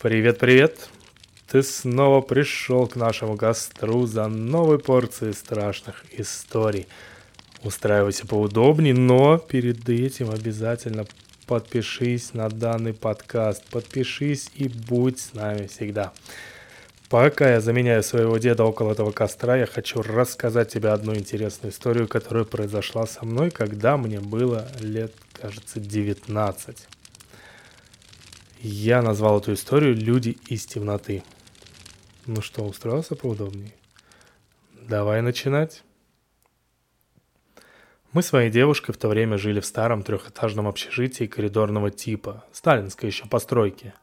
Привет-привет! Ты снова пришел к нашему костру за новой порцией страшных историй. Устраивайся поудобнее, но перед этим обязательно подпишись на данный подкаст. Подпишись и будь с нами всегда. Пока я заменяю своего деда около этого костра, я хочу рассказать тебе одну интересную историю, которая произошла со мной, когда мне было лет, кажется, 19. Я назвал эту историю «Люди из темноты». Ну что, устроился поудобнее? Давай начинать. Мы с своей девушкой в то время жили в старом трехэтажном общежитии коридорного типа, сталинской еще постройки.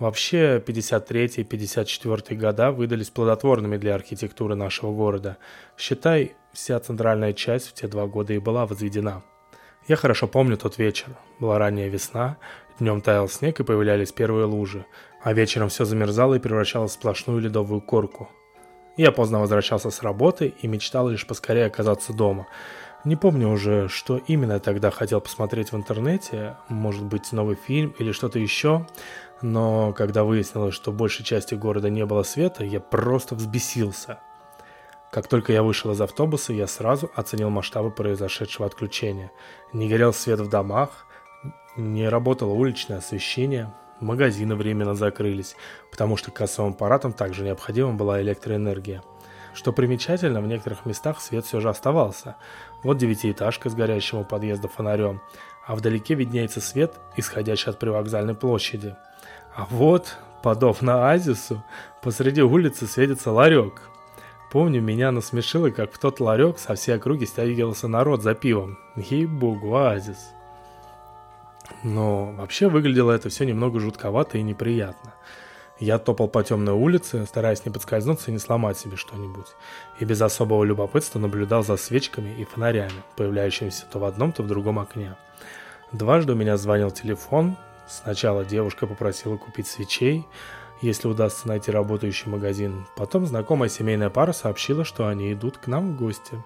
Вообще, 53-54 года выдались плодотворными для архитектуры нашего города. Считай, вся центральная часть в те два года и была возведена. Я хорошо помню тот вечер. Была ранняя весна, Днем таял снег и появлялись первые лужи, а вечером все замерзало и превращалось в сплошную ледовую корку. Я поздно возвращался с работы и мечтал лишь поскорее оказаться дома. Не помню уже, что именно тогда хотел посмотреть в интернете, может быть новый фильм или что-то еще, но когда выяснилось, что большей части города не было света, я просто взбесился. Как только я вышел из автобуса, я сразу оценил масштабы произошедшего отключения. Не горел свет в домах, не работало уличное освещение, магазины временно закрылись, потому что кассовым аппаратам также необходима была электроэнергия. Что примечательно, в некоторых местах свет все же оставался. Вот девятиэтажка с горящим у подъезда фонарем, а вдалеке виднеется свет, исходящий от привокзальной площади. А вот, подобно оазису, посреди улицы светится ларек. Помню, меня насмешило, как в тот ларек со всей округи стягивался народ за пивом. Ей-богу, оазис. Но вообще выглядело это все немного жутковато и неприятно. Я топал по темной улице, стараясь не подскользнуться и не сломать себе что-нибудь. И без особого любопытства наблюдал за свечками и фонарями, появляющимися то в одном, то в другом окне. Дважды у меня звонил телефон. Сначала девушка попросила купить свечей, если удастся найти работающий магазин. Потом знакомая семейная пара сообщила, что они идут к нам в гости.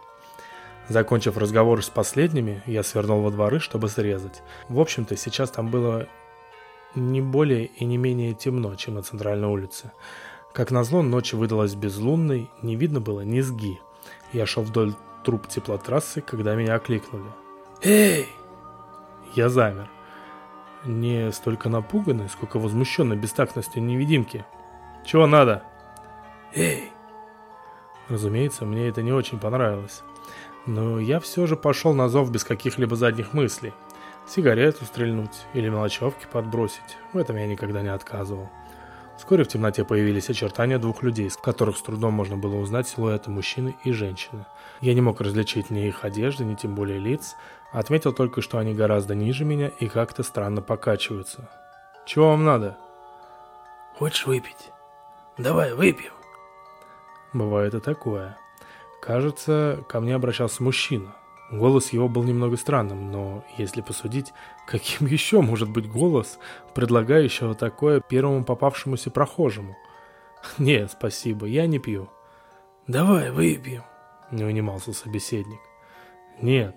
Закончив разговор с последними, я свернул во дворы, чтобы срезать. В общем-то, сейчас там было не более и не менее темно, чем на центральной улице. Как назло, ночь выдалась безлунной, не видно было низги. Я шел вдоль труб теплотрассы, когда меня окликнули. «Эй!» Я замер. Не столько напуганный, сколько возмущенный бестактностью невидимки. «Чего надо?» «Эй!» Разумеется, мне это не очень понравилось. Но я все же пошел на зов без каких-либо задних мыслей. Сигарету стрельнуть или мелочевки подбросить, в этом я никогда не отказывал. Вскоре в темноте появились очертания двух людей, с которых с трудом можно было узнать силуэты мужчины и женщины. Я не мог различить ни их одежды, ни тем более лиц, отметил только, что они гораздо ниже меня и как-то странно покачиваются. «Чего вам надо?» «Хочешь выпить? Давай, выпьем». Бывает и такое. Кажется, ко мне обращался мужчина. Голос его был немного странным, но если посудить, каким еще может быть голос, предлагающего такое первому попавшемуся прохожему? Нет, спасибо, я не пью. Давай выпьем, не унимался собеседник. Нет,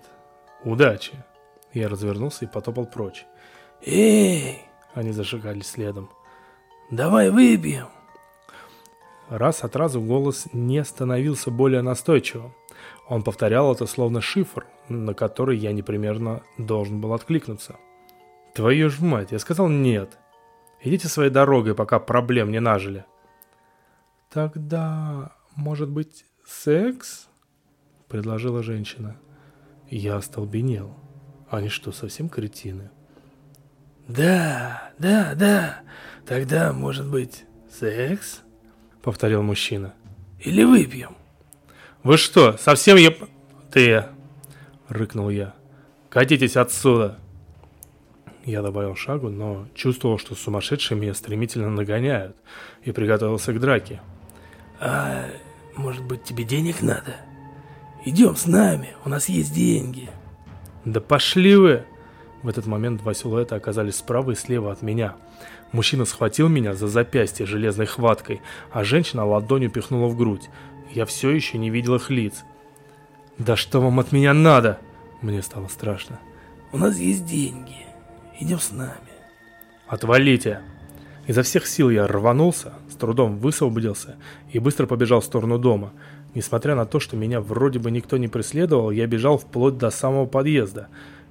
удачи. Я развернулся и потопал прочь. Эй! Они зашагали следом. Давай выпьем. Раз от разу голос не становился более настойчивым. Он повторял это словно шифр, на который я непременно должен был откликнуться. «Твою ж мать!» Я сказал «нет». «Идите своей дорогой, пока проблем не нажили». «Тогда, может быть, секс?» — предложила женщина. Я остолбенел. Они что, совсем кретины? «Да, да, да. Тогда, может быть, секс?» — повторил мужчина. «Или выпьем?» «Вы что, совсем еб...» «Ты...» — рыкнул я. «Катитесь отсюда!» Я добавил шагу, но чувствовал, что сумасшедшие меня стремительно нагоняют, и приготовился к драке. «А может быть тебе денег надо? Идем с нами, у нас есть деньги». «Да пошли вы!» В этот момент два силуэта оказались справа и слева от меня — Мужчина схватил меня за запястье железной хваткой, а женщина ладонью пихнула в грудь. Я все еще не видел их лиц. «Да что вам от меня надо?» Мне стало страшно. «У нас есть деньги. Идем с нами». «Отвалите!» Изо всех сил я рванулся, с трудом высвободился и быстро побежал в сторону дома. Несмотря на то, что меня вроде бы никто не преследовал, я бежал вплоть до самого подъезда.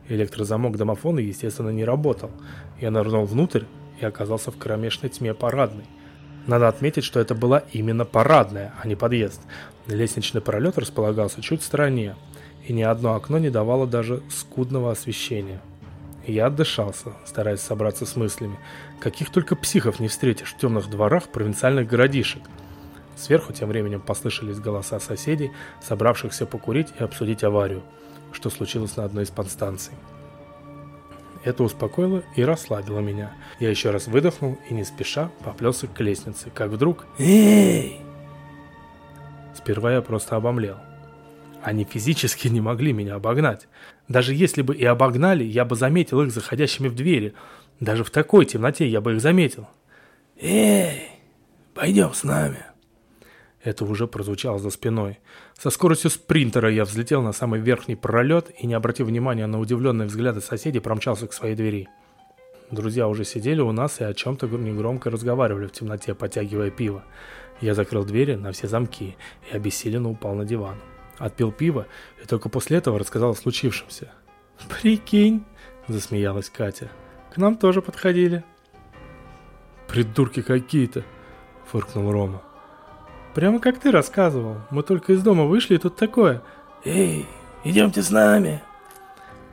Электрозамок домофона, естественно, не работал. Я нырнул внутрь и оказался в кромешной тьме парадной. Надо отметить, что это была именно парадная, а не подъезд. Лестничный пролет располагался чуть в стороне, и ни одно окно не давало даже скудного освещения. Я отдышался, стараясь собраться с мыслями. Каких только психов не встретишь в темных дворах провинциальных городишек. Сверху тем временем послышались голоса соседей, собравшихся покурить и обсудить аварию, что случилось на одной из подстанций. Это успокоило и расслабило меня. Я еще раз выдохнул и не спеша поплелся к лестнице, как вдруг... Эй! Сперва я просто обомлел. Они физически не могли меня обогнать. Даже если бы и обогнали, я бы заметил их заходящими в двери. Даже в такой темноте я бы их заметил. Эй, пойдем с нами. Это уже прозвучало за спиной. Со скоростью спринтера я взлетел на самый верхний пролет и, не обратив внимания на удивленные взгляды соседей, промчался к своей двери. Друзья уже сидели у нас и о чем-то негромко разговаривали в темноте, потягивая пиво. Я закрыл двери на все замки и обессиленно упал на диван. Отпил пиво и только после этого рассказал о случившемся. «Прикинь!» – засмеялась Катя. «К нам тоже подходили». «Придурки какие-то!» – фыркнул Рома. Прямо как ты рассказывал. Мы только из дома вышли, и тут такое. Эй, идемте с нами.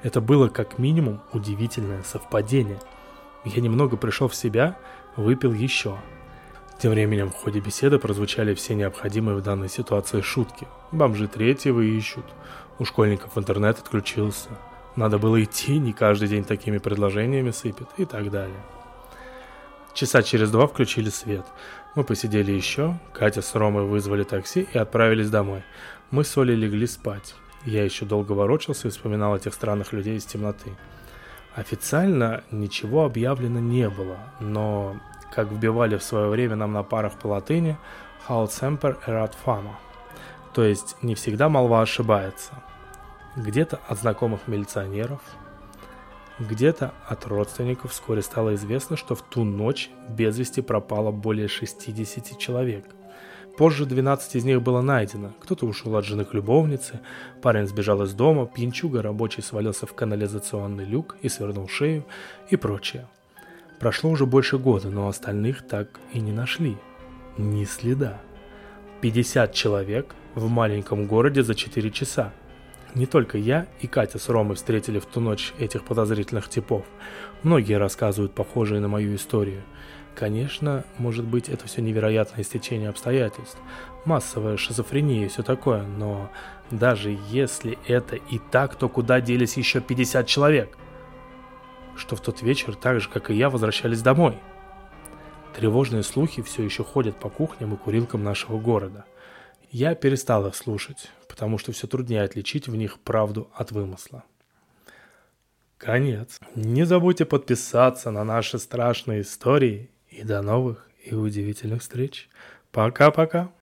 Это было как минимум удивительное совпадение. Я немного пришел в себя, выпил еще. Тем временем в ходе беседы прозвучали все необходимые в данной ситуации шутки. Бомжи третьего ищут. У школьников интернет отключился. Надо было идти, не каждый день такими предложениями сыпет и так далее. Часа через два включили свет. Мы посидели еще, Катя с Ромой вызвали такси и отправились домой. Мы с Олей легли спать. Я еще долго ворочался и вспоминал этих странных людей из темноты. Официально ничего объявлено не было, но, как вбивали в свое время нам на парах по латыни, «Haut semper erat fama», то есть не всегда молва ошибается. Где-то от знакомых милиционеров, где-то от родственников вскоре стало известно, что в ту ночь без вести пропало более 60 человек. Позже 12 из них было найдено. Кто-то ушел от жены к любовнице, парень сбежал из дома, пьянчуга рабочий свалился в канализационный люк и свернул шею и прочее. Прошло уже больше года, но остальных так и не нашли. Ни следа. 50 человек в маленьком городе за 4 часа – не только я и Катя с Ромой встретили в ту ночь этих подозрительных типов. Многие рассказывают похожие на мою историю. Конечно, может быть, это все невероятное стечение обстоятельств, массовая шизофрения и все такое, но даже если это и так, то куда делись еще 50 человек? Что в тот вечер, так же, как и я, возвращались домой. Тревожные слухи все еще ходят по кухням и курилкам нашего города. Я перестал их слушать, потому что все труднее отличить в них правду от вымысла. Конец. Не забудьте подписаться на наши страшные истории и до новых и удивительных встреч. Пока-пока.